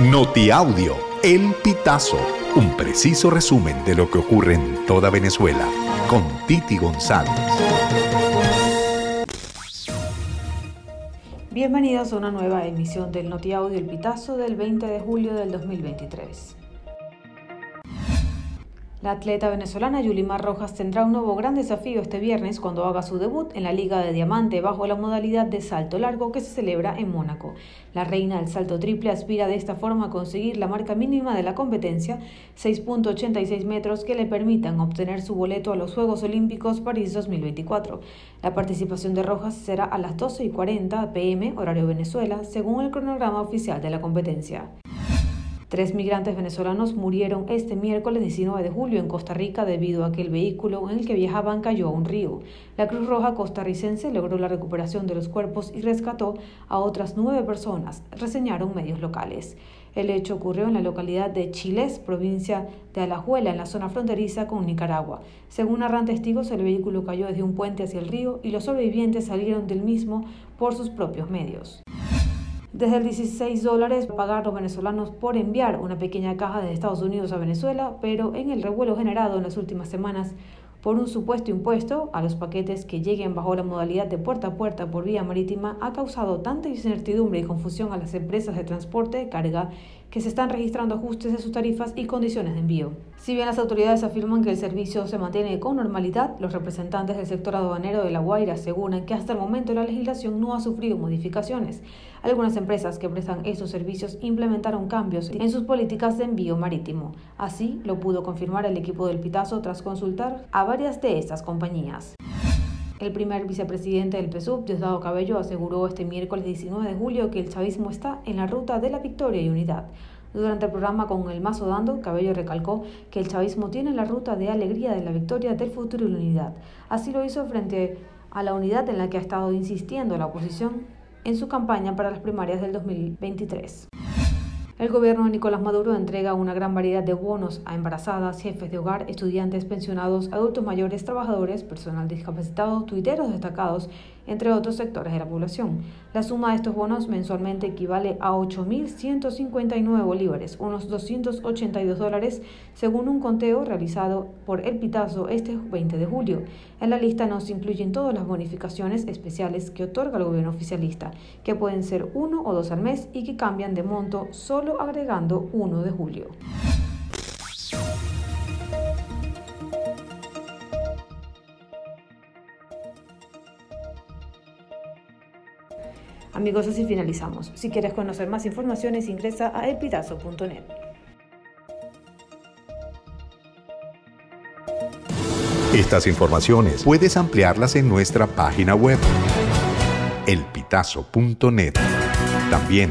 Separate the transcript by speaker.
Speaker 1: Notiaudio, El Pitazo, un preciso resumen de lo que ocurre en toda Venezuela, con Titi González.
Speaker 2: Bienvenidos a una nueva emisión del Notiaudio El Pitazo del 20 de julio del 2023. La atleta venezolana Yulimar Rojas tendrá un nuevo gran desafío este viernes cuando haga su debut en la Liga de Diamante bajo la modalidad de salto largo que se celebra en Mónaco. La reina del salto triple aspira de esta forma a conseguir la marca mínima de la competencia, 6.86 metros, que le permitan obtener su boleto a los Juegos Olímpicos París 2024. La participación de Rojas será a las 12.40 pm, horario Venezuela, según el cronograma oficial de la competencia. Tres migrantes venezolanos murieron este miércoles 19 de julio en Costa Rica debido a que el vehículo en el que viajaban cayó a un río. La Cruz Roja costarricense logró la recuperación de los cuerpos y rescató a otras nueve personas, reseñaron medios locales. El hecho ocurrió en la localidad de Chiles, provincia de Alajuela, en la zona fronteriza con Nicaragua. Según narran testigos, el vehículo cayó desde un puente hacia el río y los sobrevivientes salieron del mismo por sus propios medios. Desde el 16 dólares pagar los venezolanos por enviar una pequeña caja de Estados Unidos a Venezuela, pero en el revuelo generado en las últimas semanas por un supuesto impuesto a los paquetes que lleguen bajo la modalidad de puerta a puerta por vía marítima ha causado tanta incertidumbre y confusión a las empresas de transporte de carga que se están registrando ajustes de sus tarifas y condiciones de envío. Si bien las autoridades afirman que el servicio se mantiene con normalidad, los representantes del sector aduanero de La Guaira aseguran que hasta el momento la legislación no ha sufrido modificaciones. Algunas empresas que prestan esos servicios implementaron cambios en sus políticas de envío marítimo. Así lo pudo confirmar el equipo del Pitazo tras consultar a varias de estas compañías. El primer vicepresidente del PSUV, Diosdado Cabello, aseguró este miércoles 19 de julio que el chavismo está en la ruta de la victoria y unidad. Durante el programa con el Mazo Dando, Cabello recalcó que el chavismo tiene la ruta de alegría de la victoria del futuro y la unidad. Así lo hizo frente a la unidad en la que ha estado insistiendo la oposición en su campaña para las primarias del 2023. El gobierno de Nicolás Maduro entrega una gran variedad de bonos a embarazadas, jefes de hogar, estudiantes, pensionados, adultos mayores, trabajadores, personal discapacitado, tuiteros destacados entre otros sectores de la población. La suma de estos bonos mensualmente equivale a 8.159 bolívares, unos 282 dólares, según un conteo realizado por El Pitazo este 20 de julio. En la lista no se incluyen todas las bonificaciones especiales que otorga el gobierno oficialista, que pueden ser uno o dos al mes y que cambian de monto solo agregando 1 de julio. Amigos, así finalizamos. Si quieres conocer más informaciones, ingresa a elpitazo.net.
Speaker 1: Estas informaciones puedes ampliarlas en nuestra página web, elpitazo.net. También